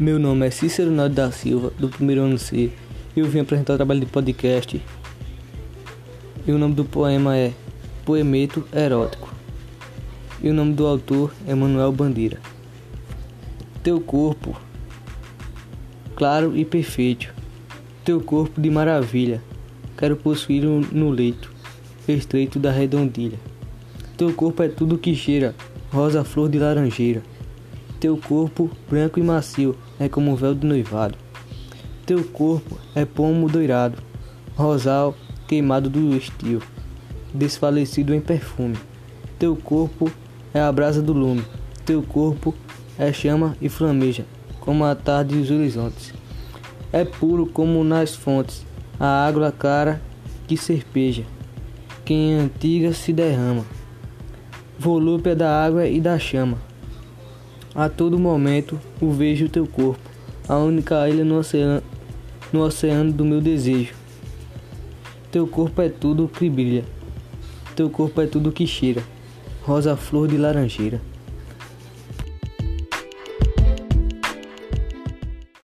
Meu nome é Cícero Naldo da Silva, do primeiro ano C. Eu vim apresentar o trabalho de podcast. E o nome do poema é Poemeto Erótico. E o nome do autor é Manuel Bandeira. Teu corpo, claro e perfeito. Teu corpo de maravilha. Quero possuí-lo no leito estreito da redondilha. Teu corpo é tudo que cheira, rosa flor de laranjeira. Teu corpo, branco e macio, é como um véu de noivado. Teu corpo é pomo doirado, rosal queimado do estio, desfalecido em perfume. Teu corpo é a brasa do lume, teu corpo é chama e flameja, como a tarde e os horizontes. É puro como nas fontes, a água cara que serpeja, que em antiga se derrama, volúpia da água e da chama. A todo momento o vejo teu corpo, a única ilha no oceano, no oceano do meu desejo. Teu corpo é tudo que brilha, teu corpo é tudo que cheira, rosa flor de laranjeira.